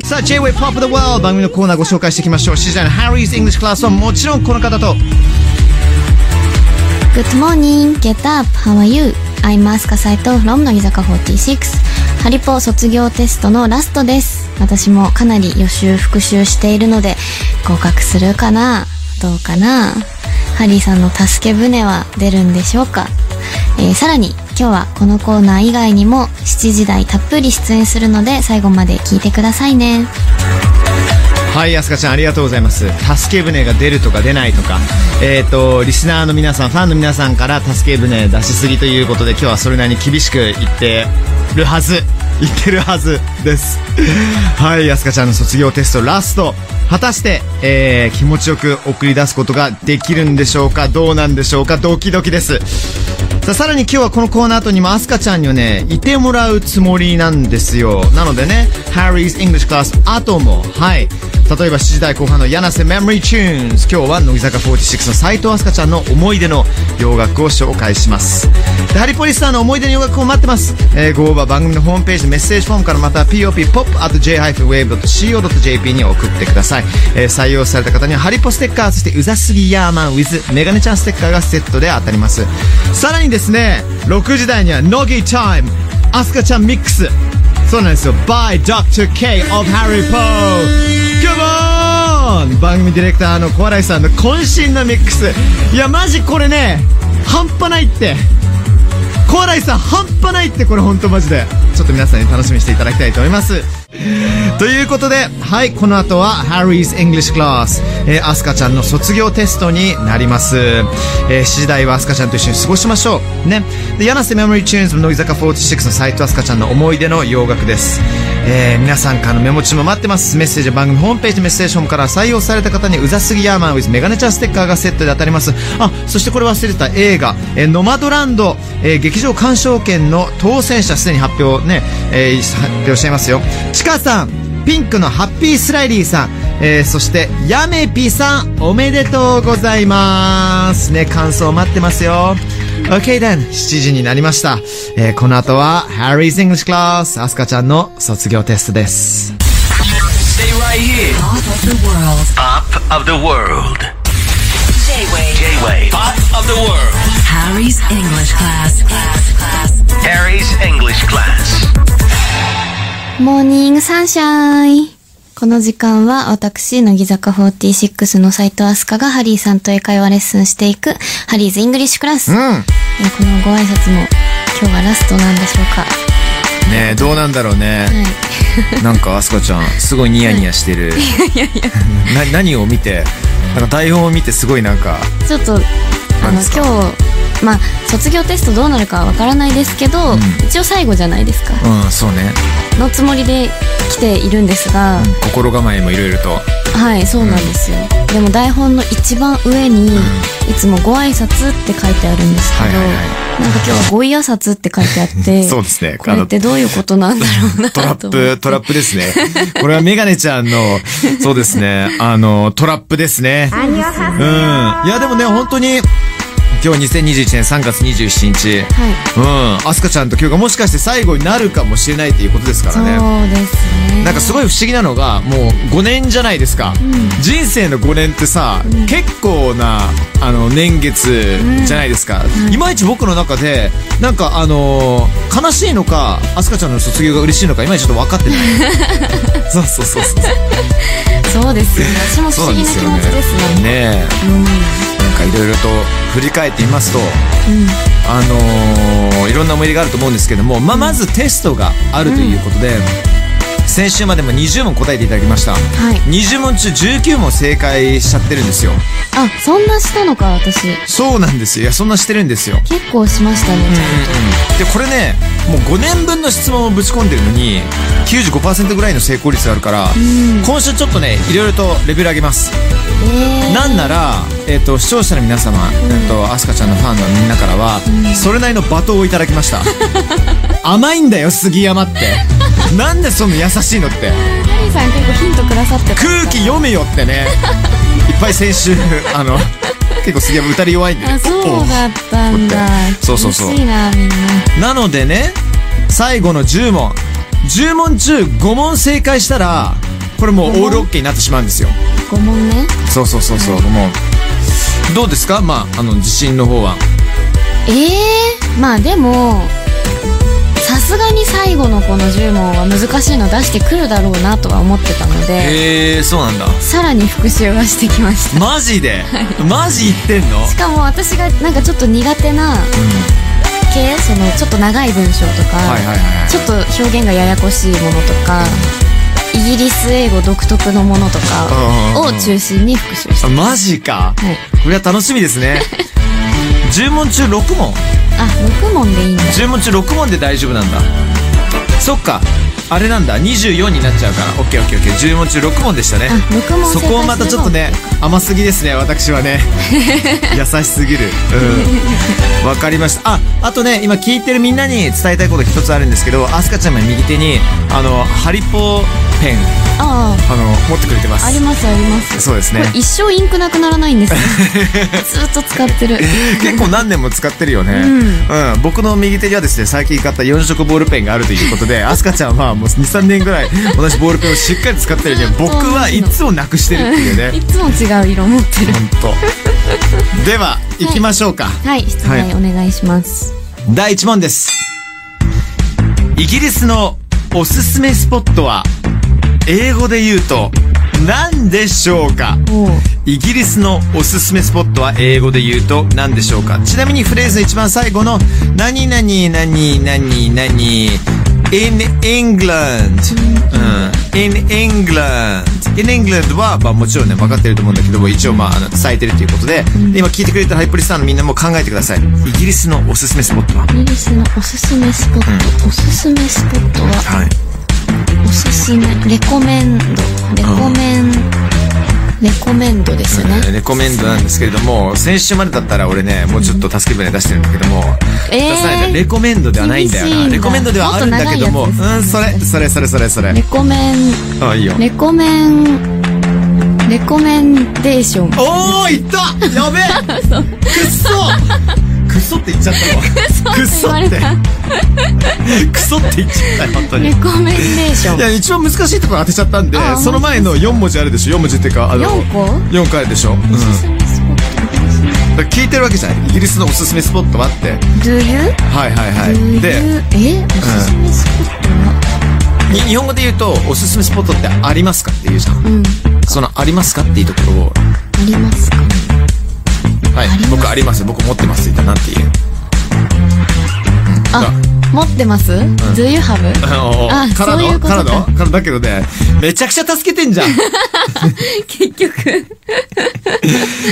さあ J-Way Pop of the World 番組のコーナーご紹介していきましょう。7時台の Harry's English Class はもちろんこの方と。Good morning, get up, how are you? I'm Asuka Saito from 乃木坂46ハリポ卒業テストのラストです。私もかなり予習復習しているので合格するかな？どうかな？ハリーさんの助け舟は出るんでしょうか、えーさらに今日はこのコーナー以外にも7時台たっぷり出演するので最後まで聞いてくださいねはい、アスカちゃんありがとうございます。助け舟が出るとか出ないとか、えっ、と、リスナーの皆さん、ファンの皆さんから助け舟出しすぎということで、今日はそれなりに厳しく言ってるはず。言ってるはずです。はい、アスカちゃんの卒業テストラスト。果たして、えー、気持ちよく送り出すことができるんでしょうか？どうなんでしょうか？ドキドキです。さあ、さらに今日はこのコーナー後にもアスカちゃんにはね、いてもらうつもりなんですよ。なのでね、Harry's English Class 後も、はい。例えば7時台後半の柳瀬 Memory Tunes 今日は乃木坂46の斉藤飛鳥ちゃんの思い出の洋楽を紹介します。でハリポリスターの思い出の洋楽を待ってます、えーご応募は番組のホームページメッセージフォームからまた poppop.j-wave.co.jp に送ってください、えー採用された方にはハリポステッカーそしてうざすぎヤーマン with メガネちゃんステッカーがセットで当たります。さらにですね。6時台には乃木タイム。アスカちゃんミックス。そうなんですよ。By Dr. K of Harry Poe Come on! 番組ディレクターの小洗さんの渾身のミックス。いやマジこれね半端ないって。小洗さん半端ないってこれ本当マジで。ちょっと皆さんに楽しみにしていただきたいと思います。ということで、はい、この後は Harry's English Class、えー、アスカちゃんの卒業テストになります。えー、7時台はアスカちゃんと一緒に過ごしましょう。ね。で、柳瀬メモリーチューンズの乃木坂46の斉藤アスカちゃんの思い出の洋楽です。えー、皆さんからのメモ中も待ってます。メッセージは番組ホームページメッセージフォームから採用された方にうざすぎヤーマン with メガネちゃんステッカーがセットで当たります。あ、そしてこれ忘れてた映画、えー、ノマドランド、えー、劇場鑑賞券の当選者すでに発表ね、え、発表していますよ。ちかさん、ピンクのハッピースライリーさん、え、そして、やめぴさん、おめでとうございます。ね、感想待ってますよ。OK then, 7時になりました。えー、この後は、Harry's English Class、アスカちゃんの卒業テストです。Stay right here. Pop of the world. Pop of the world. J-Wave. J-Wave. Pop of the world. Harry's English class. Harry's English class. モーニングサンシャインこの時間は私、乃木坂46の斉藤飛鳥がハリーさんと英会話レッスンしていくハリーズイングリッシュクラス。うん。えーこのご挨拶も今日はラストなんでしょうか。ねえ、どうなんだろうね。はい。なんか、アスカちゃん、すごいニヤニヤしてる。な、何を見て、なんか台本を見てすごいなんか、ちょっと、あの、今日、まあ、卒業テストどうなるかわからないですけど、一応最後じゃないですか。うん、そうね。のつもりで来ているんですが、心構えもいろいろと。はい、そうなんですよ。でも台本の一番上に、いつもご挨拶って書いてあるんですけど、はいはいはなんか今日はごい挨拶って書いてあって、そうですねこれってどういうことなんだろうなとトラッ。プ、トラップですね。これはメガネちゃんの、そうですね、あの、トラップですね。うん。いや、でもね、本当に、今日2021年3月27日。はい。うん。アスカちゃんと今日がもしかして最後になるかもしれないっていうことですからね。そうですね。なんかすごい不思議なのが、もう5年じゃないですか。人生の5年ってさ、結構な、あの、年月じゃないですか。いまいち僕の中で、なんかあのー悲しいのか、アスカちゃんの卒業が嬉しいのか、いまいちちょっと分かってない。そうそうそうそう。そうですよね。私も不思議な気持ちですもん。ねえ。なんかいろいろと振り返ってみますと、あのーいろんな思い出があると思うんですけども、まあ、まずテストがあるということで、先週までも20問答えていただきました。はい。20問中19問正解しちゃってるんですよ。あ、そんなしたのか、私。そうなんですよ。いや、そんなしてるんですよ。結構しましたね、ちで、これね、もう5年分の質問をぶち込んでるのに、95%ぐらいの成功率があるから、今週ちょっとね、いろいろとレベル上げます。ゃんと。えー。なんなら、えっ、と、視聴者の皆様、えっ、と、アスカちゃんのファンのみんなからは、それなりの罵倒をいただきました。甘いんだよ、杉山って。なんでその優しいのって。ハリーさん結構ヒントくださってた。空気読めよってね。いっぱい先週、あの、結構杉山歌り弱いんでね。あ、そうだったんだ。そうそうそうな、な。なのでね、最後の10問、10問中5問正解したら、これもうオールオッケーになってしまうんですよ。5問ね。そうそうそうそう、もう。どうですか？まあ、あの、自信の方は。ええー、まあでも、さすがに最後のこの10問は難しいの出してくるだろうなとは思ってたので、へえ、そうなんだ。さらに復習はしてきました。マジで？マジ言ってんの？しかも私がなんかちょっと苦手な系、そのちょっと長い文章とか、はいはいはいはいちょっと表現がややこしいものとか、イギリス英語独特のものとかを中心に復習してあマジか。はい。これは楽しみですね。10問中6問あ、6問でいいんだ。10問中6問で大丈夫なんだそっかあれなんだ。24になっちゃうから。オッケーオッケーオッケー。10問中6問でしたね。あ、6問そこをまたちょっとね甘すぎですね私はね。優しすぎる。うん。わかりました。ああとね今聞いてるみんなに伝えたいこと一つあるんですけどアスカちゃんが右手にあのハリポペンああの持ってくれてます。あ、ありますあります。そうですね。一生インクなくならないんですよ。ずっと使ってる。結構何年も使ってるよね、うん。僕の右手にはですね最近買った4色ボールペンがあるということで アスカちゃんはもう23年ぐらい 同じボールペンをしっかり使ってるのに僕はいつもなくしてるっていうね。い。つも違う色持ってる。本当。では行きましょうか、はい、出題お願いします。第1問です。イギリスのおすすめスポットは英語で言うと何でしょうか？イギリスのおすすめスポットは英語で言うと何でしょうか？ちなみにフレーズの一番最後の何々何々何 in England、うん、in England. In England は、まあ、もちろんね分かってると思うんだけども一応まああの伝えてるということで、で今聞いてくれたハイプリスターのみんなも考えてください。イギリスのおすすめスポットは？イギリスのおすすめスポット、おすすめスポットは、はい。おすすめ、レコメンド、レコメン、レコメンドですよね。レコメンドなんですけれども、先週までだったら俺ね、もうちょっと助け舟出してるんだけども、えーレコメンドではないんだよな。レコメンドではあるんだけども、もねうん、それ、それ、それ、それ、それレ。コメン、あ、いいよ。レコメン、レコメンデーション。おー、いったやべえくっ そくっそって言っちゃったわ。くっそって。くそって言っちゃったよ、本当に。いレコメンデーション。や、一番難しいところ当てちゃったんであ、その前の4文字あるでしょ ?4 文字っていうか、あの、4個？4個あるでしょ？うん。聞いてるわけじゃない？イギリスのおすすめスポットはって。Do you? はいはいはい。で?え？おすすめスポットは？に日本語で言うと、おすすめスポットってありますかって言うじゃん。うん。そのありますかっていうところを、ありますか？はい僕あります。僕持ってますって言ったらなんて言う？あ、持ってます ?Do you have? あからそういうことかのからのからだけどね、めちゃくちゃ助けてんじゃん。結局。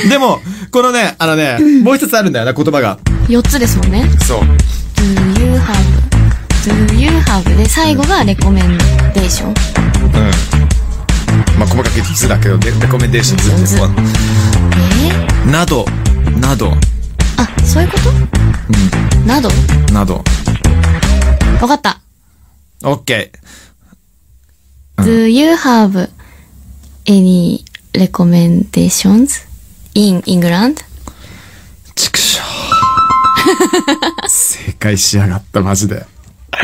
でも、このね、あのね、もう一つあるんだよな、言葉が。4つですもんね。そう。Do you have? Do you have? で、最後がレコメンデーション。うん。まあ、細かく図だけど、レレコメンデーション図って図こえうなど、など、あ、そういうこと？など？など。わかった。オッケ Do you have any recommendations in England? ー。ちくしょう。正解しやがった、マジで。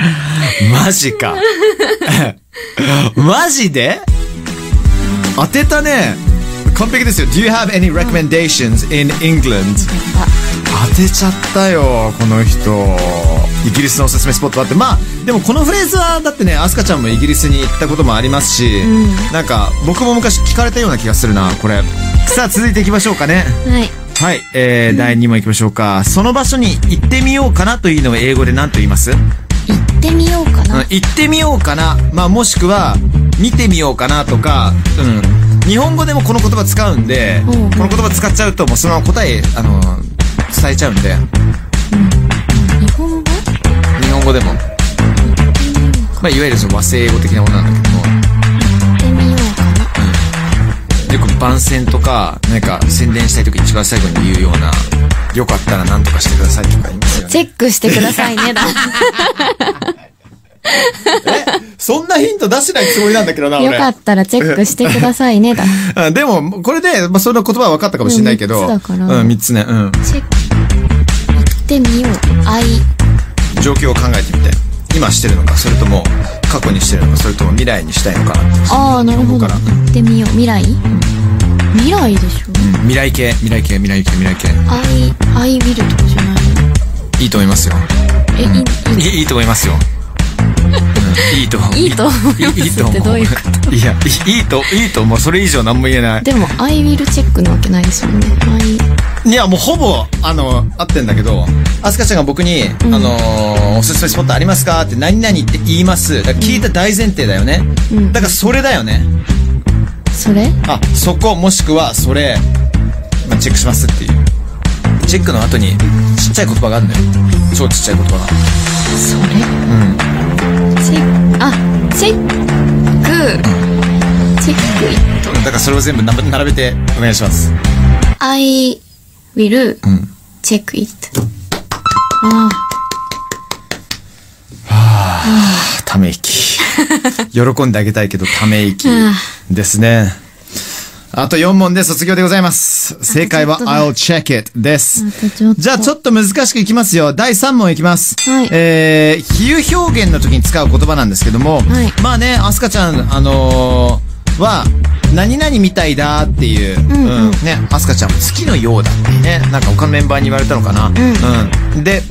マジか。マジで？当てたね。完璧ですよ。Do you have any recommendations in England? 当てちゃったよ、この人。イギリスのおすすめスポットあって。まあ、でもこのフレーズは、だってね、アスカちゃんもイギリスに行ったこともありますし、なんか、僕も昔聞かれたような気がするな、これ。さあ、続いていきましょうかね。はい。はい、えー、第2問いきましょうか。その場所に行ってみようかなというのを英語で何と言います？行ってみようかうんな。行ってみようかな。まあ、もしくは、見てみようかなとか、うん。日本語でもこの言葉使うんで、うんうんこの言葉使っちゃうと、もうそのまま答え、あの、伝えちゃうんで、日本語？日本語でも。まあ、いわゆるその和製英語的なものなんだけども、行ってみようかな。よく番宣とか、なんか宣伝したい時一番最後に言うような、よかったら何とかしてくださいとか言いますよね。チェックしてくださいねだ。そんなヒント出してないつもりなんだけどな、よかったらチェックしてくださいねだ。あでも、これで、まあ、その言葉は分かったかもしれないけど。うん三つだからうん、三つね。うん。チェック。行ってみよう。I, 状況を考えてみて。今してるのか、それとも、過過去にしてるのか、それとも未来にしたいのか。ああ、なるほど。行ってみよう。未来？未来でしょうん未来系、未来系、未来系、未来系。?I, I will とかじゃないいいと思いますよ。え、いい、いいいいと思いますよ。うんいいと。いいと思います。ってどういうこいや、いいと、いいと思う。それ以上何も言えない。でも、I will チェックなわけないですよね。いや、もうほぼ、あの、合ってんだけど、アスカちゃんが僕に、あのーおすすめスポットありますか？って、何々って言います。だから聞いた大前提だよね。うんだからそれだよね。それ？あ、そこ、もしくは、それ、まあ、チェックしますっていう。チェックの後に、ちっちゃい言葉があるんだよ。超ちっちゃい言葉が。それ？うん。チェック、あ、チェック、チェック。だからそれを全部な並べてお願いします。I will うん。check it. あため息。喜んであげたいけど、ため息あですね。あと4問で卒業でございます。正解は I'll check it です。じゃあちょっと難しくいきますよ。第3問いきます。はいえー、比喩表現の時に使う言葉なんですけども、はいまあね、アスカちゃん、あのーは、何々みたいだっていう、うんうんね、アスカちゃんも好きのようだってね、なんか他のメンバーに言われたのかな。うん。で、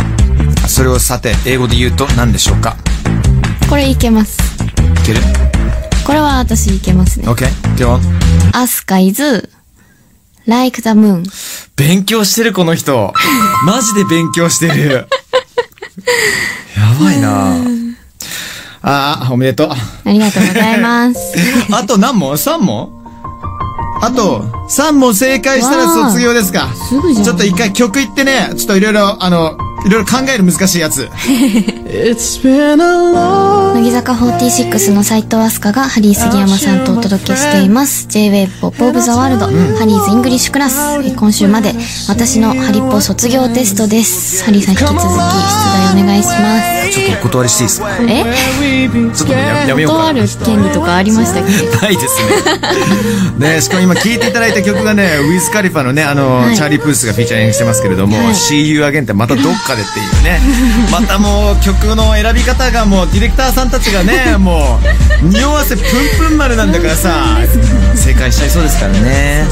それをさて、英語で言うと何でしょうか？これいけます。いける？これは私いけますね。?OK? Go on. アスカ is like the moon. 勉強してるこの人。マジで勉強してる。やばいなああ、おめでとう。ありがとうございます。あと何問 ?3 問あと、3問正解したら卒業ですか。すぐじゃんちょっと一回曲いってね、ちょっといろいろ、あの、いろいろ考える難しいやつ。乃木坂46の斉藤飛鳥がハリー杉山さんとお届けしています。J-Wave Pop of the World、ハリーズイングリッシュクラス。え今週まで私のハリポ卒業テストです。ハリーさん引き続き出題お願いします。ちょっとお断りしていいですか？え？ちょっとややめよう。断る権利とかありましたっけ？ないですね。ねしかも今聴いていただいた曲がね、ウィズ・カリファのね、あの、はいチャーリー・プースがフィーチャリングしてますけれども、はい See You Again ってまたどっかでっていうね。またもう曲の選び方がもうディレクターさんたちがね、もう、匂わせプンプン丸なんだからさ、正解しちゃいそうですからね。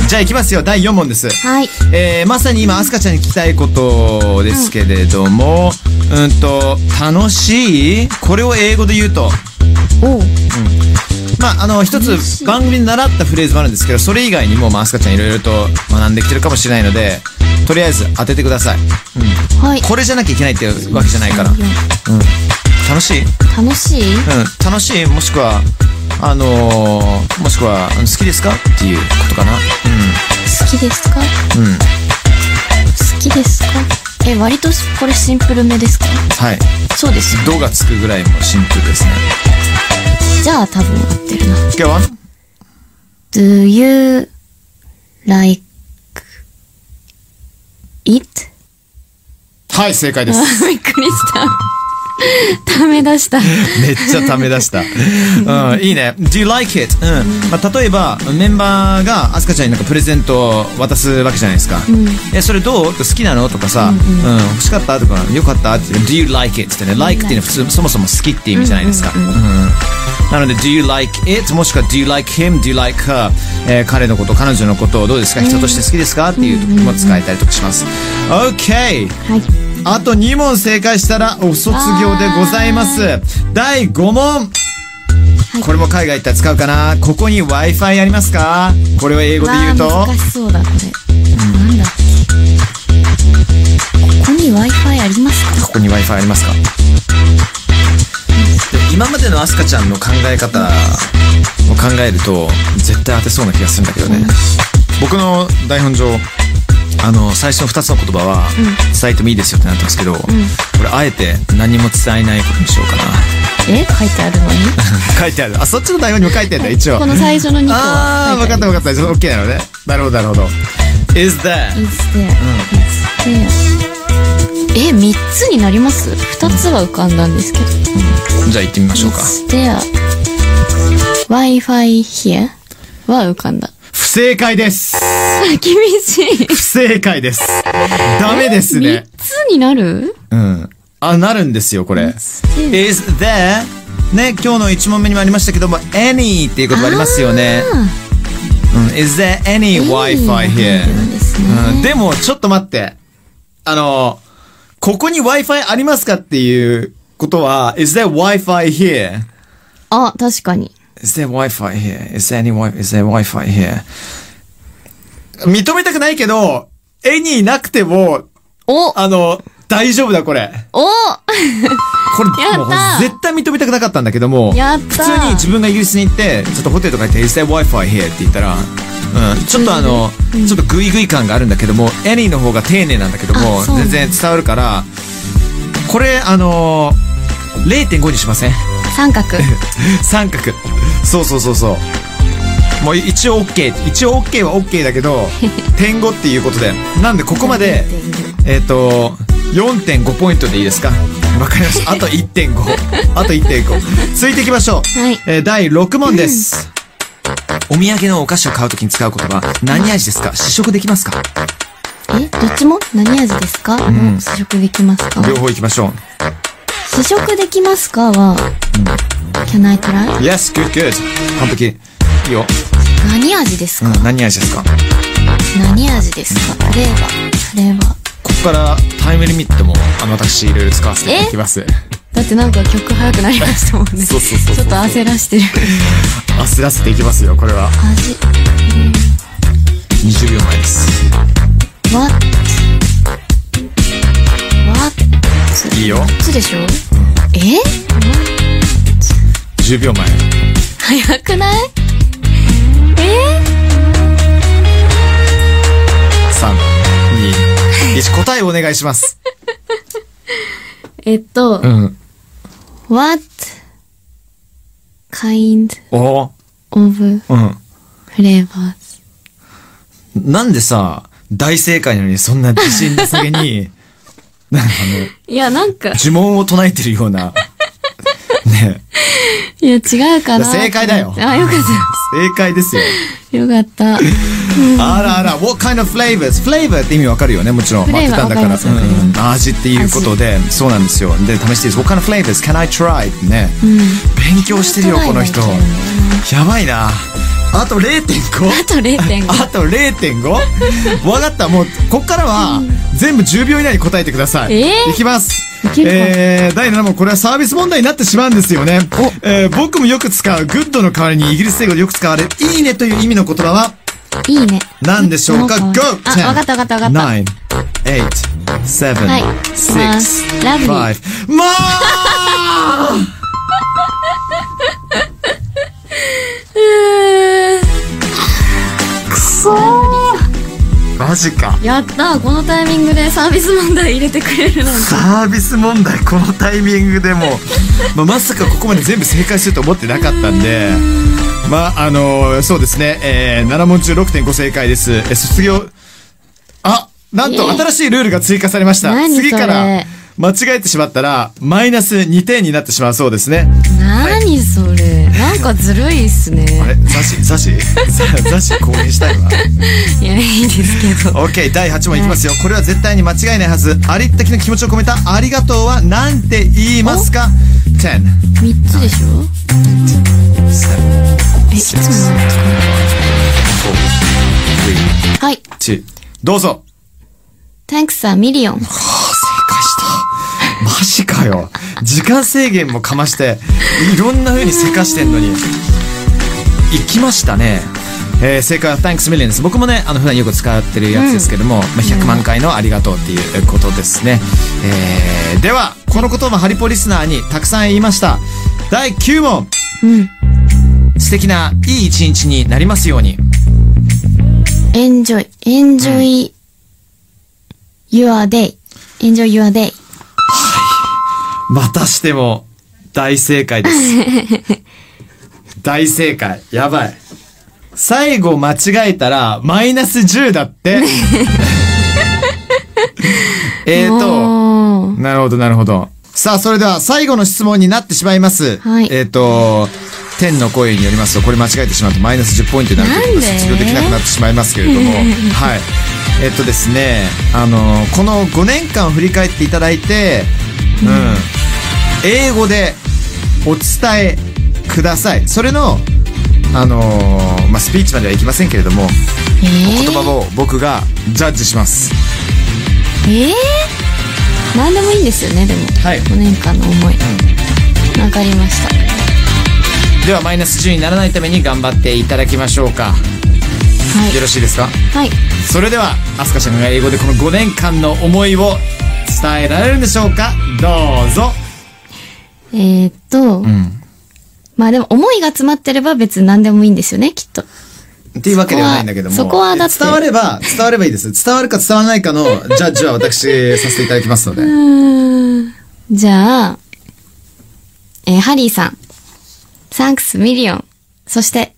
うん、じゃあ行きますよ、第4問です。はい。えー、まさに今、アスカちゃんに聞きたいことですけれども、うん、と、楽しい？これを英語で言うと、おう。まあ、あの、一つ番組で習ったフレーズもあるんですけど、それ以外にも、まあ、アスカちゃんいろいろと学んできてるかもしれないので、とりあえず当ててください。うん。はい。これじゃなきゃいけないっていうわけじゃないから。うん。楽しい？うん。楽しい？楽しい？もしくは、あのーもしくは、好きですか？っていうことかな。好きですか？うん。うん。好きですか？え、割とこれシンプルめですか？はい。そうですよ。度がつくぐらいもシンプルですね。じゃあ多分合ってるな。Go on. Do you like it? はい、正解です。びっくりした。ため出した。めっちゃため出した。うん、いいね。Do you like it? うん。まあ、例えば、メンバーがアスカちゃんになんかプレゼントを渡すわけじゃないですか。え、それどう？好きなの？とかさ、うん、欲しかった？とか、よかった？って Do you like it? ってね、like っていうのは普通、そもそも好きって意味じゃないですか。うん。なので、Do you like it? もしくは Do you like him? Do you like her? えー彼のこと、彼女のことをどうですか？人として好きですか？っていう時も使えたりとかします。OK! はい。あと2問正解したらお卒業でございます。第5問。これも海外行ったら使うかなここに Wi-Fi ありますか？これを英語で言うと難しそうだ、これ。なんだ。ここに Wi-Fi ありますか？ここに Wi-Fi ありますか？で今までのアスカちゃんの考え方を考えると絶対当てそうな気がするんだけどね。僕の台本上あの最初の2つの言葉は伝えてもいいですよってなってますけど、これあえて何も伝えないことにしようかな。え書いてあるのに？書いてある。あ、そっちの台本にも書いてあるんだ、一応。この最初の2個あー、分かった分かった。OK なのね。なるほど、なるほど。is that? Is there? Is there? え、3つになります ?2 つは浮かんだんですけど。じゃあ行ってみましょうか。Is there? Wi-Fi here? は浮かんだ。不正解です。あ、厳しい。不正解です。ダメです3ね。つになる？うん。あ、なるんですよ、これ。is there ね、今日の1問目にもありましたけども、any っていう言葉ありますよね。うん、is there any Wi-Fi here? うん、でも、ちょっと待って。あの、ここに Wi-Fi ありますかっていうことは、is there Wi-Fi here? あ、確かに。Is there Wi-Fi here? Is there any Wi- is there Wi-Fi here? 認めたくないけど、any なくても、おあの、大丈夫だ、これ。おこれ、もう絶対認めたくなかったんだけども、やった普通に自分がイギリスに行って、ちょっとホテルとか行って、Is there Wi-Fi here? って言ったら、うん、ちょっとあの、ちょっとグイグイ感があるんだけども、any の方が丁寧なんだけども、全然伝わるから、これ、あのー、0.5にしません？三角。三角。そうそうそうそう。もう一応 OK。一応 OK は OK だけど、点5っていうことで。なんでここまで、えっ、と、4.5ポイントでいいですか？わかりました。あと1.5。あと1.5。続いていきましょう。はいえー第6問です。お土産のお菓子を買うときに使う言葉、何味ですか？試食できますか？え、どっちも？何味ですか、もう試食できますか？両方いきましょ試食できますかは、Can I try? う。Yes, good, good. 完璧。いいよ。何味ですか、うん、何味ですか？何味ですか？フレーバー。フレーバー。ここからタイムリミットも、あの、私いろいろ使わせていただきます。だってなんか曲早くなりましたもんね。そうそうそうちょっと焦らしてる。焦らせていきますよ、これは。味。20秒前です。What? What? いいよ。つでしょ？え？10秒前。早くない？え？3、2、1、答えをお願いします。えっと、うん。What kind お of うん。flavors? なんでさ、大正解なのにそんな自信なさげに、なんかあいや、なんかの、、呪文を唱えてるような、ねいや、違うかな。正解だよあ、よかっ正解ですよ。た。よかった。あらあら、what kind of flavors? flavor って意味わかるよね、もちろん。フレーバー当てたんだから。味っていうことで、そうなんですよ。で、試していいです。what kind of flavors can I try? ってね。勉強してるよ、この人。やばいな。あと 0.5? あと0.5。あと 0.5? わかった。もう、こっからは、全部10秒以内に答えてください。えー？いきます。えー、第7問、これはサービス問題になってしまうんですよね。えー僕もよく使う、 good の代わりにイギリス英語でよく使われる、いいねという意味の言葉は、いいね。何でしょうか ?Go! あ、わかったわかったわかった。9、8、7、はい6、 lovely 5。まあ くそマジか。やったこのタイミングでサービス問題入れてくれるなんて。サービス問題このタイミングでも、まあ、まさかここまで全部正解すると思ってなかったんで。まああのそうですね、えー、7問中6.5正解です、えー卒業あなんとえー。新しいルールが追加されました。次から間違えてしまったらマイナス2点になってしまうそうですね何それ。なんかずるいっすあれね。雑誌雑誌ざ雑誌購入したいわ いや、いいですけど。OK 第8問いきますよこれは絶対に間違いないはずありったけの気持ちを込めたありがとうは何て言いますか ?10 3つでしょ？え、いつもはい。2どうぞ Thanks a million. マジかよ。時間制限もかまして、いろんな風にせかしてんのに。行きましたね。えー正解は Thanks Million です。僕もね、あの、普段よく使ってるやつですけども、まあ、100万回のありがとうっていうことですね。えーでは、このこともハリポリスナーにたくさん言いました。第9問。うん。素敵ないい一日になりますように。enjoy, enjoy your day. enjoy your day. またしても大正解です。大正解。やばい。最後間違えたらマイナス10だって。えーと、なるほどなるほど。さあ、それでは最後の質問になってしまいます。はいえーと、天の声によりますと、これ間違えてしまうとマイナス10ポイントになるということで卒業できなくなってしまいますけれども、はい。えっとですね、あの、この5年間を振り返っていただいて、うん。英語でお伝えください。それの、あのーまあ、スピーチまではいきませんけれども、えー、言葉を僕がジャッジします。えー、何でもいいんですよねでも、はい。5年間の思い。わ、かりました。では、マイナス10にならないために頑張っていただきましょうか。はい。よろしいですか？はい。それでは、アスカちゃんが英語でこの5年間の思いを伝えられるんでしょうか？どうぞ。えー、っと、ん。まあでも思いが詰まってれば別に何でもいいんですよねきっと。っていうわけではないんだけども。そこはだって。伝われば、伝わればいいです。伝わるか伝わらないかのジャッジは私させていただきますので。じゃあえーハリーさん。Thanks a million。そして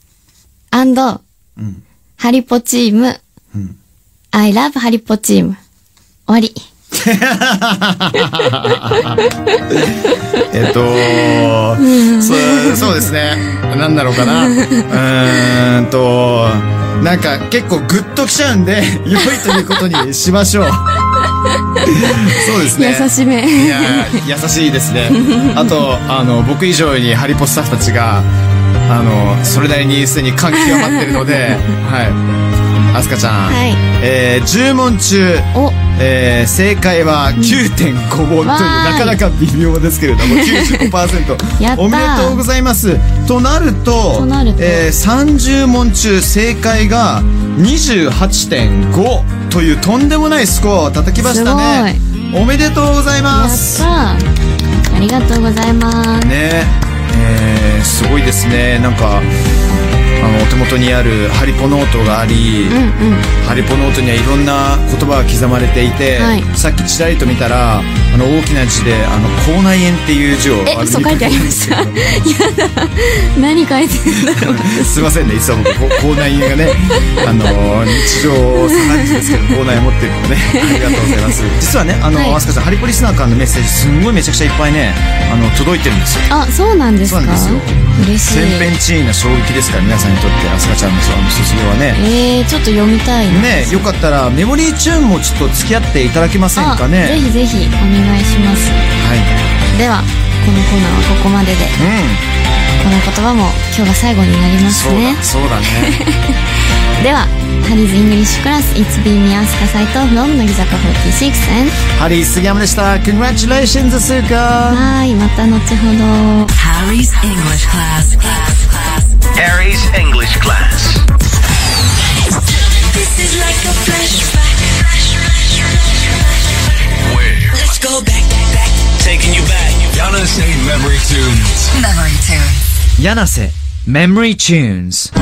アンド、ハリポチーム、I love ハリポチーム。終わり えっと、そう、そうですね。なんだろうかな。うーんと、なんか結構グッときちゃうんで、良いということにしましょう。そうですね。優しめいやー、優しいですね。あと、あの、僕以上にハリポスタッフたちが、あの、それなりにすでに感極まってるので、はい。アスカちゃん。はいえー、10問中、おえー正解は9.5問という、わーいなかなか微妙ですけれども、95%。やったーおめでとうございます。となると、となるとえー30問中正解が28.5というとんでもないスコアを叩きましたね。おめでとうございます。たありがとうございますねえーすごいですね。なんか、あの、お手元にあるハリポノートがあり、うんうん。ハリポノートにはいろんな言葉が刻まれていて、はい。さっきちらりと見たら、あの、大きな字で、あの、口内炎っていう字を、えあの嘘書いてありました。やだ。何書いてるんだろう。すいませんね、いつも口内炎がね、あの、日常茶飯事ですけど、口内炎持ってるのでね、ありがとうございます。実はね、あの、はい。アスカさん、ハリポリスナーからのメッセージ、すんごいめちゃくちゃいっぱいね、あの、届いてるんですよ。あそうなんですか？そうなんですよ。嬉しい。千変地異な衝撃ですから、皆さんにとって、アスカちゃんの卒業はね。えー、ちょっと読みたいな。ねよかったら、メモリーチューンもちょっと付き合っていただけませんかね？あぜひぜひお願い願いします、はい、ではこのコーナーはここまでで、この言葉も今日が最後になりますね。そう,だね。ではハリーズイングリッシュクラス It's been me, Asuka Saito 乃木坂 46 and ハリー杉山でした。Congratulations s u k a はいまた後ほど。ハリーズイングリッシュクラス ヤナセ Memory Tunes. Memory tune. 柳瀬 Memory Tunes.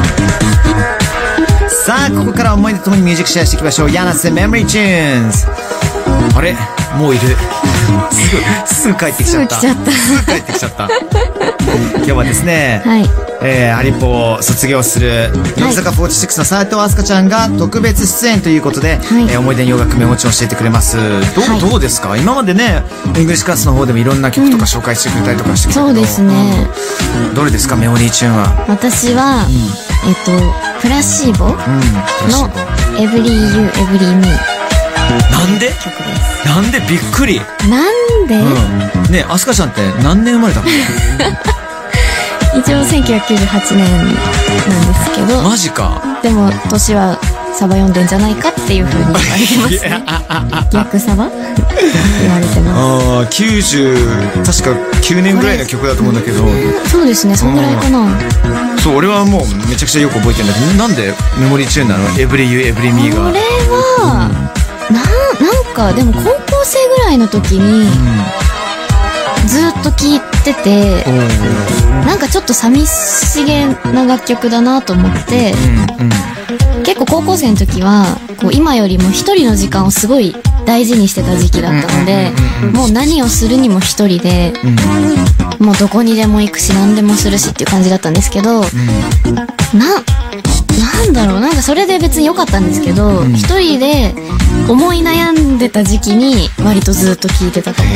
さあここから思い出ともにミュージックシェアしていきましょう。柳瀬 Memory Tunes. あれ？もういる。すぐすぐ帰ってきちゃった。すぐ帰ってきちゃった今日はですね、はい。えー、ハリポを卒業する乃木坂46の斉藤飛鳥ちゃんが特別出演ということで、はい。えー思い出の洋楽メモチューンを教えてくれます。どう,、はい。どうですか？今までねイングリッシュクラスの方でもいろんな曲とか紹介してくれたりとかしてきたけど、そうですね。うん。どれですか？メモリーチューンは。私は、えっとプラシーボのうん「Every You Every Me なんで」曲です。なんで？びっくり。なんで、うん。ねえアスカちゃんって何年生まれたの？一応1998年なんですけど。マジか。でも年はサバ読んでんじゃないかっていう風に言われてますね。逆サバ？言われてまああ90確か9年ぐらいの曲だと思うんだけど。すそうですね。そんぐらいかな。そう俺はもうめちゃくちゃよく覚えてるんだけどなんでメモリーチューンなの？Every You Every Me が。これはななんかでも高校生ぐらいの時にずっと聴いててなんかちょっと寂しげな楽曲だなと思って結構高校生の時はこう今よりも一人の時間をすごい大事にしてた時期だったのでもう何をするにも一人でもうどこにでも行くし何でもするしっていう感じだったんですけどななんだろうなんかそれで別に良かったんですけど一人で思い悩んでた時期に割とずっと聴いてたかも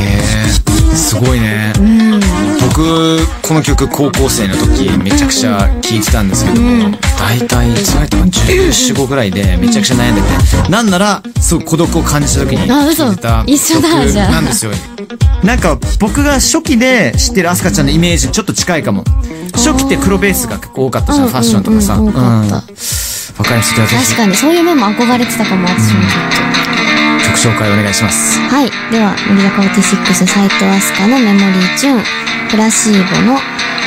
すごいねうん僕この曲高校生の時めちゃくちゃ聴いてたんですけども、大体いつぐらいだったかな14、5ぐらいでめちゃくちゃ悩んでて、なんなら、すごい孤独を感じた時に聴いてた一緒だ曲じゃあなんですよ。なんか僕が初期で知ってるアスカちゃんのイメージにちょっと近いかも。初期って黒ベースが結構多かったじゃん、うんファッションとかさ。うんうん多かったうんわかります。じゃあぜ確かに、そういう面も憧れてたかも、私もちょっひ曲紹介お願いします。と。はい。では、乃木坂46斎藤飛鳥のメモリーチューン、プラシーボの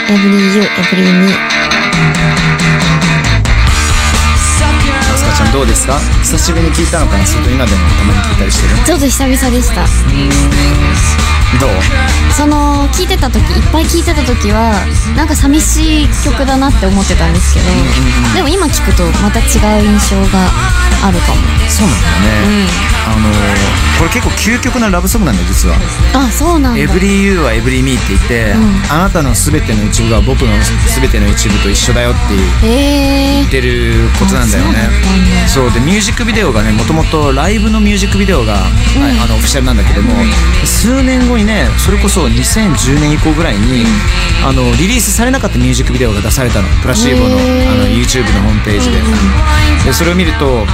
Every You, Every Me。アスカちゃんどうですか？久しぶりに聞いたのかな？それと今でもたまに聞いたりしてる？ちょっと久々でした。どう？その、聞いてた時、いっぱい聞いてた時は、なんか寂しい曲だなって思ってたんですけど、でも今聞くとまた違う印象があるかも。そうなんだよね。あのー、これ結構究極なラブソングなんだよ、実は。あ、そうなんだ。エブリーユーはエブリーミーって言って、あなたの全ての一部が僕の全ての一部と一緒だよって言ってることなんだよね。あそうでミュージックビデオがねもともとライブのミュージックビデオが、はいあのオフィシャルなんだけども、数年後にねそれこそ2010年以降ぐらいに、あのリリースされなかったミュージックビデオが出されたの。プラシーボのあの YouTube のホームページで,、でそれを見ると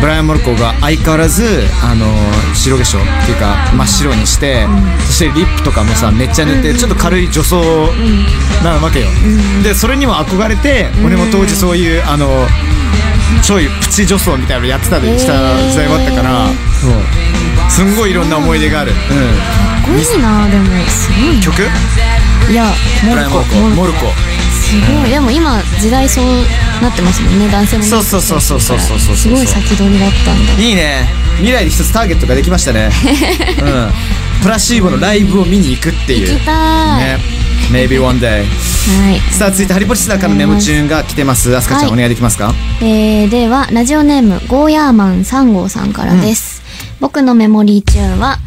ブライアン・モルコが相変わらずあの白化粧っていうか真っ白にして、そしてリップとかもさめっちゃ塗って、ちょっと軽い女装なわけよ、でそれにも憧れて、俺も当時そういうあのちょいプチ女装みたいなのやってたりした時代もあったから、そう。すんごいいろんな思い出がある、かっこいいなでもすごいな曲？いやモルコ。モルコすごい。でも今時代そうなってますもんね。男性もそうそうそうそうそうそうそうすごい先取りだったんだ。いいね。未来で一つターゲットができましたね。うん。プラシーボのライブを見に行くっていう。行きたい、ね。Maybe one day はい。さあ続いてハリポリスナーからのメモチューンが来てます。アスカちゃん、はいお願いできますか？えー、ではラジオネームゴーヤーマン3号さんからです、僕の memory tune は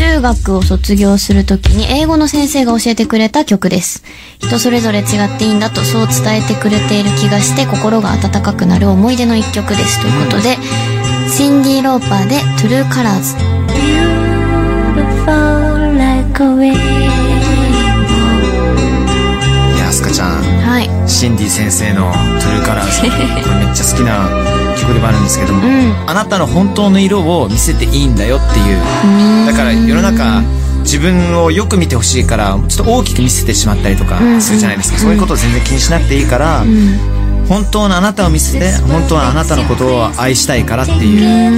中学を卒業するときに英語の先生が教えてくれた曲です。人それぞれ違っていいんだとそう伝えてくれている気がして心が温かくなる思い出の一曲です。ということで、シンディ・ローパーで「 True Colors」いやアスカちゃん。はい。シンディ先生の「トゥルーカラーズ」これめっちゃ好きな曲でもあるんですけども、うん。あなたの本当の色を見せていいんだよっていう。だから世の中自分をよく見てほしいからちょっと大きく見せてしまったりとかするじゃないですか、そういうことを全然気にしなくていいから、本当のあなたを見せて本当はあなたのことを愛したいからっていう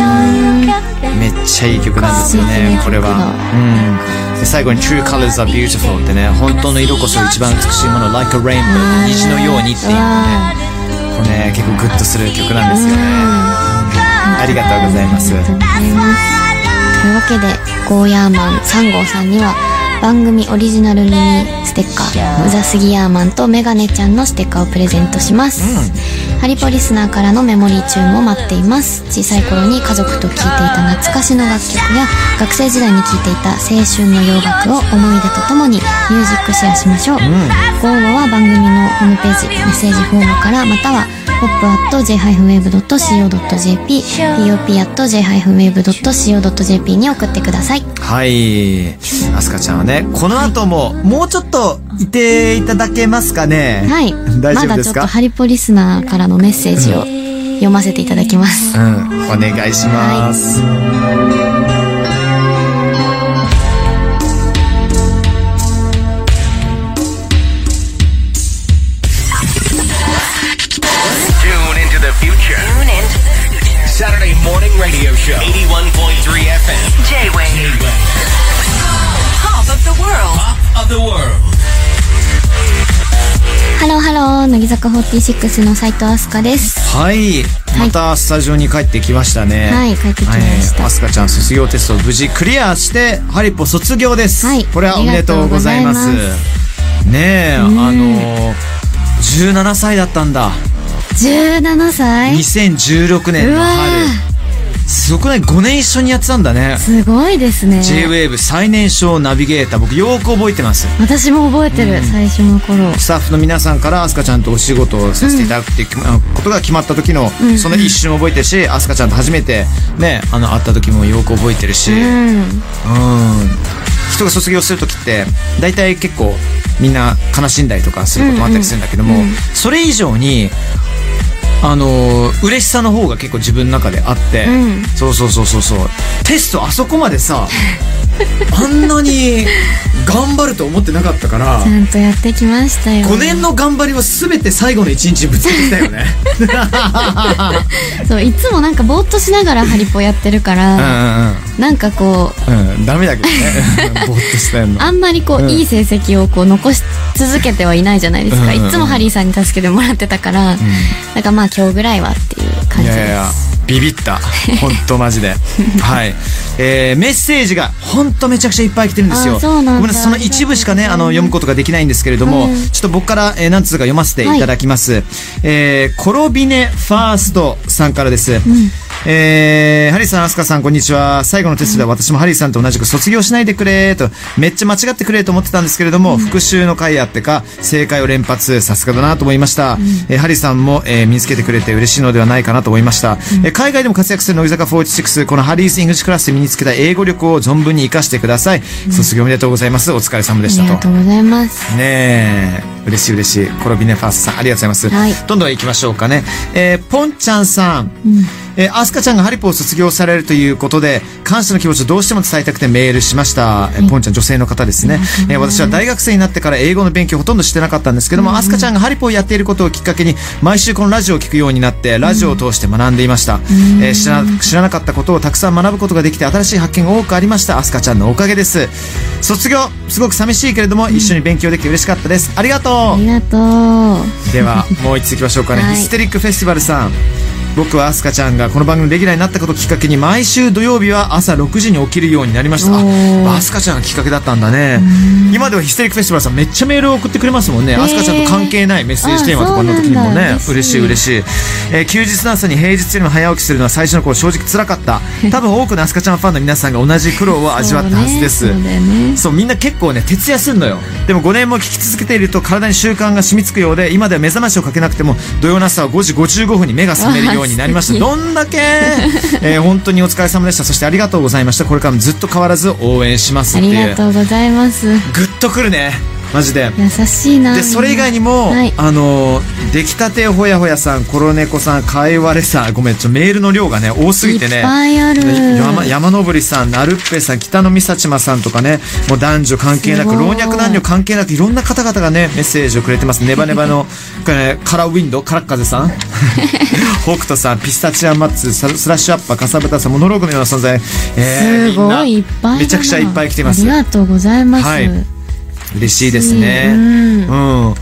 めっちゃいい曲なんですよねこれは、うん、で最後に「True colors are beautiful」ってね本当の色こそ一番美しいもの「Like a rainbow」虹のようにっていうねこれね結構グッとする曲なんですよ。ねありがとうございます。というわけで、ゴーヤーマン3号さんには、番組オリジナルミニステッカー、うざすぎヤーマンとメガネちゃんのステッカーをプレゼントします。ハリポリスナーからのメモリーチューンも待っています。小さい頃に家族と聴いていた懐かしの楽曲や、学生時代に聴いていた青春の洋楽を思い出とともにミュージックシェアしましょう。ご応募は番組のホームページ、メッセージフォームから、または pop.j-wave.co.jp pop.j-wave.co.jp に送ってください。はいアスカちゃんはねこの後ももうちょっといていただけますかね？はい。大丈まだちょっと夫ですかハリポリスナーからのメッセージを読ませていただきます。うんお願いします、Tune Hello, hello、乃木坂46の斉藤飛鳥です。はい。またスタジオに帰ってきましたね。はい帰ってきました。はい。アスカちゃん卒業テストを無事クリアしてハリポ卒業です、はい。これはおめでとうございます。ねえあの17歳だったんだ。17歳？2016年の春すごくない？5年一緒にやってたんだね。すごいですね。J-WAVE 最年少ナビゲーター。僕よく覚えてます。私も覚えてる、最初の頃。スタッフの皆さんからアスカちゃんとお仕事をさせていただくっていうことが決まった時の、その一瞬覚えてるしアスカちゃんと初めてねあの会った時もよく覚えてるし、うん、うん。人が卒業する時って大体結構みんな悲しんだりとかすることもあったりするんだけども、それ以上にあのー嬉しさの方が結構自分の中であって、うん。そうそうそうそうそう。テストあそこまでさ あんなに頑張ると思ってなかったからちゃんとやってきましたよ。5年の頑張りを全て最後の1日にぶつけてきたよね。そういつもなんかぼーっとしながらハリポやってるかうんら、なんかこううんうんうんダメだけどね。ぼーっとしたやんの。あんまりこう、うん。いい成績をこう残し続けてはいないじゃないですか、うんうんうん。いつもハリーさんに助けてもらってたから、なんかまあ今日ぐらいはっていう感じです。いやいやビビった。本当マジで。はい、えー、メッセージが本当めちゃくちゃいっぱい来てるんですよ。ごめんなさい。その一部しかねあの読むことができないんですけれども、うん。ちょっと僕から、えー、何つうか読ませていただきます、えー、コロビネファーストさんからです、えーハリーさん、アスカさん、こんにちは。最後のテストでは私もハリーさんと同じく卒業しないでくれと、めっちゃ間違ってくれと思ってたんですけれども、復習の回あってか、正解を連発、さすがだなと思いました。えーハリーさんも、えー身につけてくれて嬉しいのではないかなと思いました。えー海外でも活躍する乃木坂46、このハリーズ・イングリッシュクラスで身につけた英語力を存分に活かしてください。卒業おめでとうございます。お疲れ様でしたとありがと。うございますねえ嬉しい嬉しいコロビネファースさんありがとうございます、はいどんどん行きましょうかねえー、ポンちゃんさん、えー、アスカちゃんがハリポを卒業されるということで感謝の気持ちをどうしても伝えたくてメールしました、えーポンちゃん女性の方ですね、えー私は大学生になってから英語の勉強ほとんどしてなかったんですけども、アスカちゃんがハリポをやっていることをきっかけに毎週このラジオを聞くようになってラジオを通して学んでいました、えー知ら知らなかったことをたくさん学ぶことができて新しい発見が多くありました。アスカちゃんのおかげです。卒業すごく寂しいけれども、一緒に勉強できて嬉しかったです。ありがとう。ありがとう。ではもう一ついきましょうかね、はい。ヒステリックフェスティバルさん僕はアスカちゃんがこの番組のレギュラーになったことをきっかけに毎週土曜日は朝6時に起きるようになりました。あアスカちゃんがきっかけだったんだね。今ではヒステリックフェスティバルさんめっちゃメールを送ってくれますもんね、ーアスカちゃんと関係ないメッセージテーマとかの時にもね嬉しい嬉しい、えー休日の朝に平日よりも早起きするのは最初の頃正直辛かった。多分多くのアスカちゃんファンの皆さんが同じ苦労を味わったはずですそうみんな結構ね徹夜すんのよ。でも5年も聞き続けていると体に習慣が染みつくようで今では目覚ましをかけなくても土曜の朝は5時55分に目が覚めるようになりました。どんだけ、えー本当にお疲れ様でした。そしてありがとうございました。これからもずっと変わらず応援しますありっていう。がとうございます。グッとくるねマジで。優しいな。でそれ以外にも、はい。あの出来たてほやほやさんコロネコさんかいわれさんごめんちょメールの量がね多すぎてね。いっぱいある。山山登りさんなるっぺさん北野美幸馬さんとかねもう男女関係なく老若男女関係なくいろんな方々がねメッセージをくれてますネバネバのこれねカラーウィンドカラッカゼさん。北斗さんピスタチアマッツススラッシュアッパーかさぶたさんモノローグのような存在、えーすごいいっぱいめちゃくちゃいっぱい来てます。ありがとうございます、はい嬉しいですね。ううんん。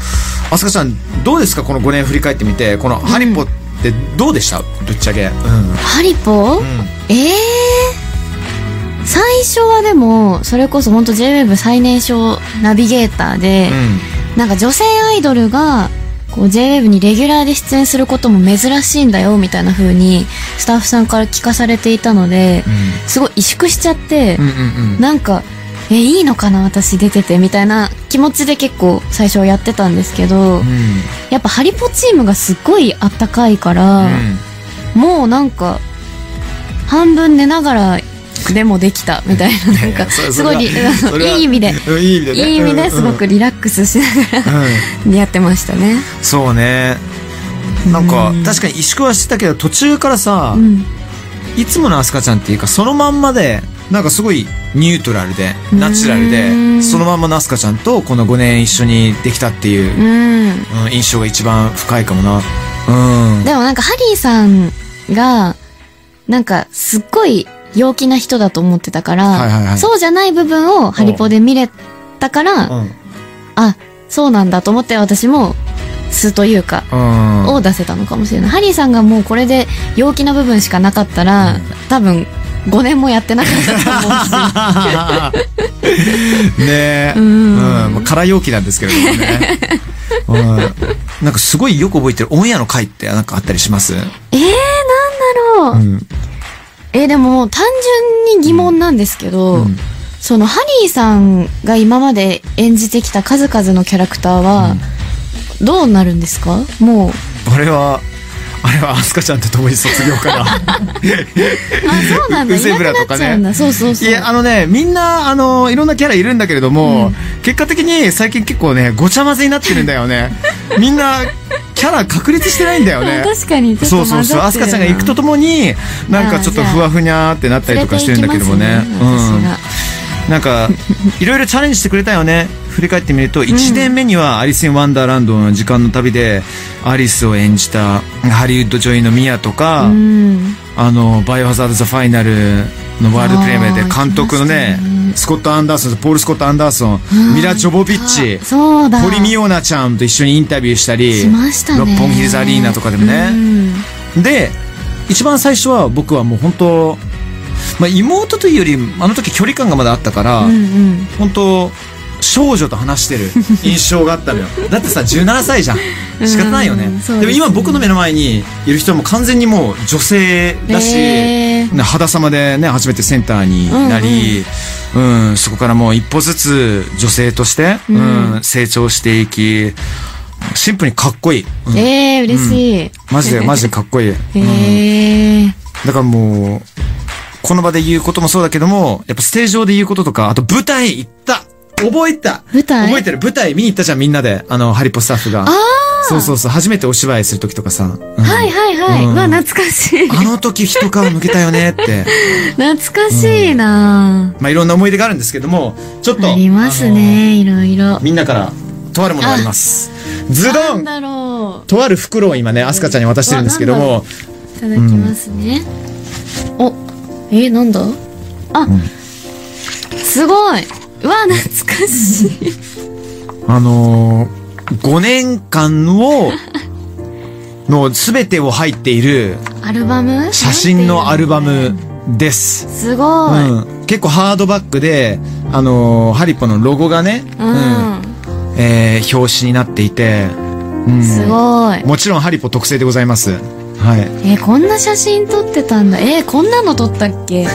あすかちゃん、どうですか？この5年振り返ってみて、このハリポってどうでした？ぶっちゃけ。うん。ハリポ、んええ最初はでもそれこそ本当 JWEB 最年少ナビゲーターで、なんか女性アイドルがこう JWEB にレギュラーで出演することも珍しいんだよみたいな風にスタッフさんから聞かされていたので、すごい萎縮しちゃって、うん。うんうんうん。なんかえいいのかな？私出ててみたいな気持ちで結構最初はやってたんですけど、やっぱハリポチームがすっごいあったかいから、もうなんか半分寝ながらでもできたみたいななんかすごいいい意味でうんいい意味でね。いい意味ですごくリラックスしながらうん。やってましたね。そうね。なんか、確かに萎縮はしてたけど、途中からさ、うんいつものアスカちゃんっていうか、そのまんまで、なんかすごいニュートラルで、ナチュラルうで、んそのまんまのアスカちゃんとこの5年一緒にできたっていう、うんうん、印象が一番深いかもな。うん。でもなんかハリーさんがなんかすっごい陽気な人だと思ってたから、はいはいはいそうじゃない部分をハリポで見れたから、うん。あそうなんだと思って私も素というか、うん。を出せたのかもしれない。ハリーさんがもうこれで陽気な部分しかなかったら、多分5年もやってなかったと思うし。ねえ。ううんん。まあ、空容器なんですけれどもね。うん。なんかすごいよく覚えてるオンエアの回ってなんかあったりします？えー、なんだろう。うん。えーでも単純に疑問なんですけど、うんそのハリーさんが今まで演じてきた数々のキャラクターは、どうなるんですか？もう。あれは、あれはアスカちゃんと共に卒業かな。あ、そうなんだ。ウゼブラとかね。そうそうそう。いや、あのね、みんな、あの、いろんなキャラいるんだけれども、結果的に最近結構ね、ごちゃ混ぜになってるんだよね。みんな、キャラ確立してないんだよね。確かにそうそうそう。アスカちゃんが行くとともに、なんかちょっとふわふにゃーってなったりとかしてるんだけどもね。うん。なんか、いろいろチャレンジしてくれたよね。振り返ってみると、1年目にはアリス・イン・ワンダーランドの時間の旅で、アリスを演じたハリウッド女優のミアとか、うん。あの、バイオハザード・ザ・ファイナルのワールドプレミアで監督のねスコット・アンダーソン、ポール・スコット・アンダーソン、ミラ・ジョボビッチ、ポリミオーナちゃんと一緒にインタビューしたり、ね。六本木ヒルズアリーナとかでもうね。ん。で、一番最初は僕はもう本当、まあ妹というより、あの時距離感がまだあったから、うんうん。本当少女と話してる 印象があったのよ。だってさ、17歳じゃん。仕方ないよね。ですねでも今僕の目の前にいる人も完全にもう女性だし、へーね肌様でね、初めてセンターになり、うんそこからもう一歩ずつ女性として、うん成長していき、シンプルにかっこいい。うんええ嬉しいマジで、マジでかっこいい。へえだからもう、この場で言うこともそうだけども、やっぱステージ上で言うこととか、あと舞台行った覚えた舞台？覚えてる舞台見に行ったじゃん、みんなで。あの、ハリポスタッフが。そうそうそう、初めてお芝居する時とかさ。うんはいはいはい。うんうわ、懐かしい。あの時一皮向けたよねって。懐かしいなまあいろんな思い出があるんですけども、ちょっと。ありますね、いろいろ。みんなから、とあるものがあります。ズドンなんだろう。とある袋を今ね、アスカちゃんに渡してるんですけども、いただきますね。お、えー、なんだ？あ、すごいうわ、懐かしい。あのー、5年間を、の全てを入っているアルバム？写真のアルバムです。すごい。うん、結構ハードバックで、あのーハリポのロゴがね、うん。えー表紙になっていて、うんすごい。もちろんハリポ特製でございます。はい。えーこんな写真撮ってたんだ。えーこんなの撮ったっけ？ハ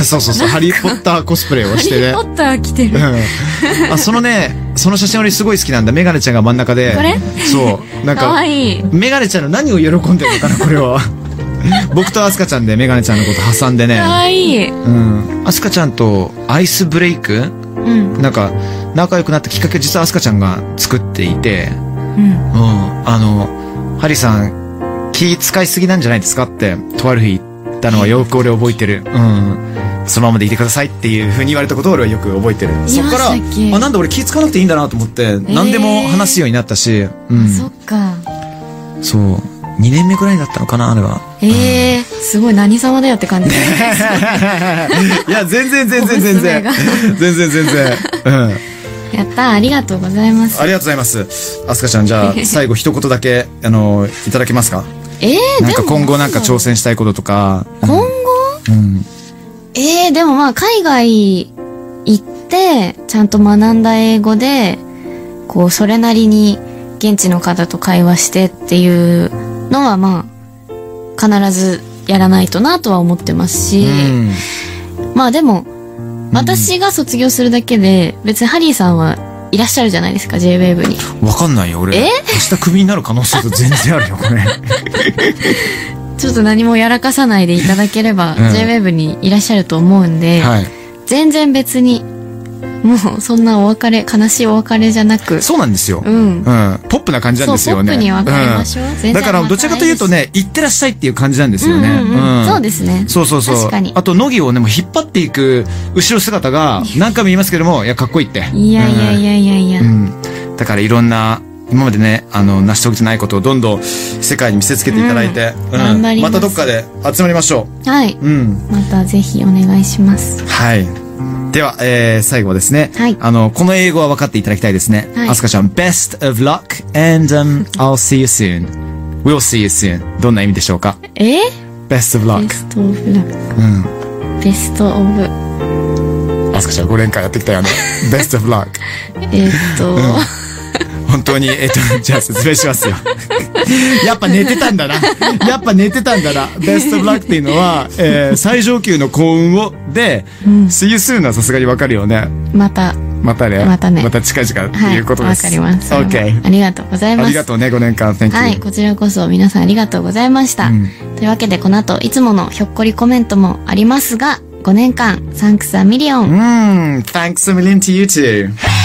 あ、そうそうそう、ハリーポッターコスプレをしてねリーポ。ッター来てる。うん。あ、そのね、その写真俺すごい好きなんだ。メガネちゃんが真ん中で。これ？そう。なんかわか、いい。メガネちゃんの何を喜んでるのかな、これは。僕とアスカちゃんでメガネちゃんのこと挟んでねか。わいい。うん。アスカちゃんとアイスブレイク？うん。なんか、仲良くなったきっかけ実はアスカちゃんが作っていて、うん。うん。あの、ハリさん、気使いすぎなんじゃないですかって、とある日言ったのはよく俺覚えてる。うん。そのままでいてくださいっていう風に言われたことを俺はよく覚えてる。そっから、あ、なんだ俺気使わなくていいんだなと思って、何でも話すようになったし、うん。そっか。そう。2年目ぐらいだったのかな、あれは。ええー、すごい何様だよって感じ。いや、全然全然全然お。全然全然。うん。やったーありがとうございますあ。りがとうございます。アスカちゃん、じゃあ、最後一言だけ、あの、いただけますか？ええー、なんか今後なんか挑戦したいこととか。今後？うん。ええー、でもまあ海外行って、ちゃんと学んだ英語で、こう、それなりに現地の方と会話してっていうのはまあ、必ずやらないとなとは思ってますし、うん。まあでも、私が卒業するだけで、別にハリーさんはいらっしゃるじゃないですか、JWAVE に。わかんないよ、俺。え？明日クビになる可能性と全然あるよ、これ。ちょっと何もやらかさないでいただければ、うん JWAVE にいらっしゃると思うんで、はい。全然別に、もうそんなお別れ、悲しいお別れじゃなく、そうなんですよ。ううん。ん。ポップな感じなんですよね。ポップに別れましょうだから、どちらかというとね、行ってらっしゃいっていう感じなんですよね。うんうんうんそうですね。そうそうそう。確かにあと、乃木をね、もう引っ張っていく後ろ姿が何回も言いますけども、いや、かっこいいって。いやいやいやいやいや。うん。だからいろんな、今までね、あの、成し遂げてないことをどんどん世界に見せつけていただいて、うん頑張りますまたどっかで集まりましょはい。う。うん。またぜひお願いします。はい。では、えー、最後はですね。はいあの、この英語は分かっていただきたいですね。はいアスカちゃん、best of luck and、um, I'll see you soon. We'll see you soon. どんな意味でしょうか？え ?best of ベ luck. ストオブラッうん。ク。ベストオブ、アスカちゃん5年間やってきたよね。best of luck. えーっと、本当に、えっと、じゃあ説明しますよ。やっぱ寝てたんだな。やっぱ寝てたんだな。best of luck っていうのは、えー、最上級の幸運を、で、see you soon はさすがにわかるよね。また、またね。またねまた近々ってはいい。うことです。わかります。OK。ありがとうございます。ありがとうね、5年間。Thank you. はい、こちらこそ皆さんありがとうございました。うんというわけでこの後、いつものひょっこりコメントもありますが、5年間、 Thanks a million。Mm, thanks a million to you too.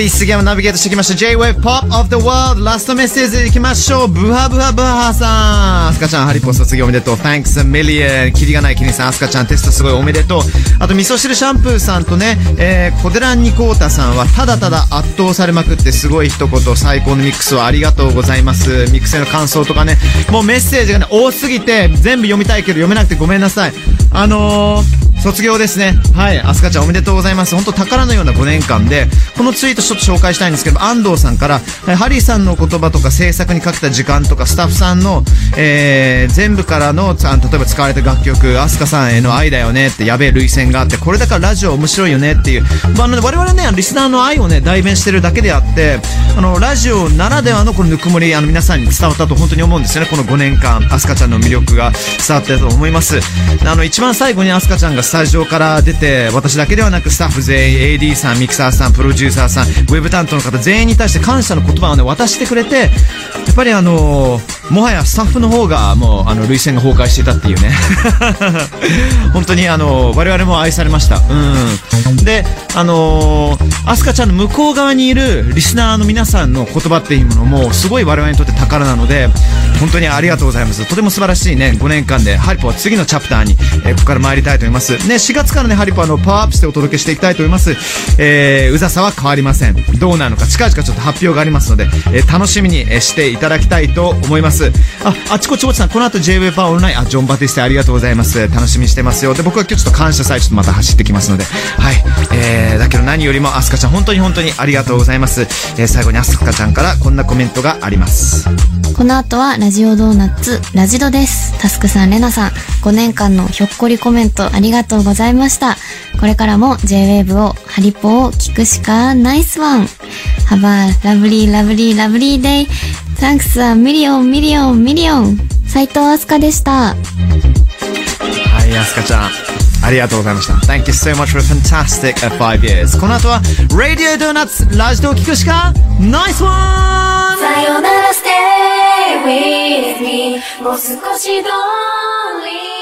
リー杉山ナビゲートしてきました。J-Wave Pop of the World ラストメッセージいきましょう。ブハブハブハさん。アスカちゃんハリポ卒業おめでとう。Thanks a million キリがないキリさん。アスカちゃんテストすごいおめでとう。あと味噌汁シャンプーさんとね、えー、コデランニコータさんはただただ圧倒されまくってすごい一言。最高のミックスをありがとうございます。ミックスへの感想とかね。もうメッセージがね多すぎて全部読みたいけど読めなくてごめんなさい。あのー卒業ですね。はい。アスカちゃんおめでとうございます。本当宝のような5年間で、このツイートちょっと紹介したいんですけど、安藤さんから、ハリーさんの言葉とか制作にかけた時間とか、スタッフさんの、えー、全部からの、例えば使われた楽曲、アスカさんへの愛だよねって、やべえ類線があって、これだからラジオ面白いよねっていう、まあ、我々ね、リスナーの愛をね、代弁してるだけであって、あの、ラジオならではのこのぬくもり、あの、皆さんに伝わったと本当に思うんですよね。この5年間、アスカちゃんの魅力が伝わってたと思います。あの、一番最後にアスカちゃんがスタジオから出て、私だけではなくスタッフ全員、AD さん、ミキサーさん、プロデューサーさん、ウェブ担当の方全員に対して感謝の言葉をね、渡してくれて、やっぱりあのもはやスタッフの方がもう、あの、涙腺が崩壊していたっていうね。本当にあの我々も愛されました。うん。で、あのアスカちゃんの向こう側にいるリスナーの皆さんの言葉っていうものも、すごい我々にとって宝なので、本当にありがとうございます。とても素晴らしいね、5年間で、ハリポは次のチャプターに、えここから参りたいと思います。ね、4月からね、ハリポはの、パワーアップしてお届けしていきたいと思います。えー、うざさは変わりません。どうなるのか、近々ちょっと発表がありますので、えー楽しみにしていただきたいと思います。あ、あちこちぼちさん、この後 J-Wave パワーオンライン、あ、ジョンバティステありがとうございます。楽しみにしてますよ。で、僕は今日ちょっと感謝祭ちょっとまた走ってきますので、はい。えー、だけど何よりもアスカちゃん、本当に本当にありがとうございます。えー、最後にアスカちゃんからこんなコメントがあります。この後はラジオドーナツ、ラジドです。タスクさん、レナさん、5年間のひょっこりコメントありがとうございました。これからも J-Wave を、ハリポを聞くしかナイスワンハバーラブリーラブリーラブリーデイ。Have a lovely, lovely, lovely day. Thanks a million, million, million. 斉藤飛鳥でした。はい、アスカちゃん。ありがとうございました。Thank you so much for a fantastic uh, five years. この後は、Radio Donuts ラジオを聞くしか、ナイスワンさよなら stay with me もう少し don't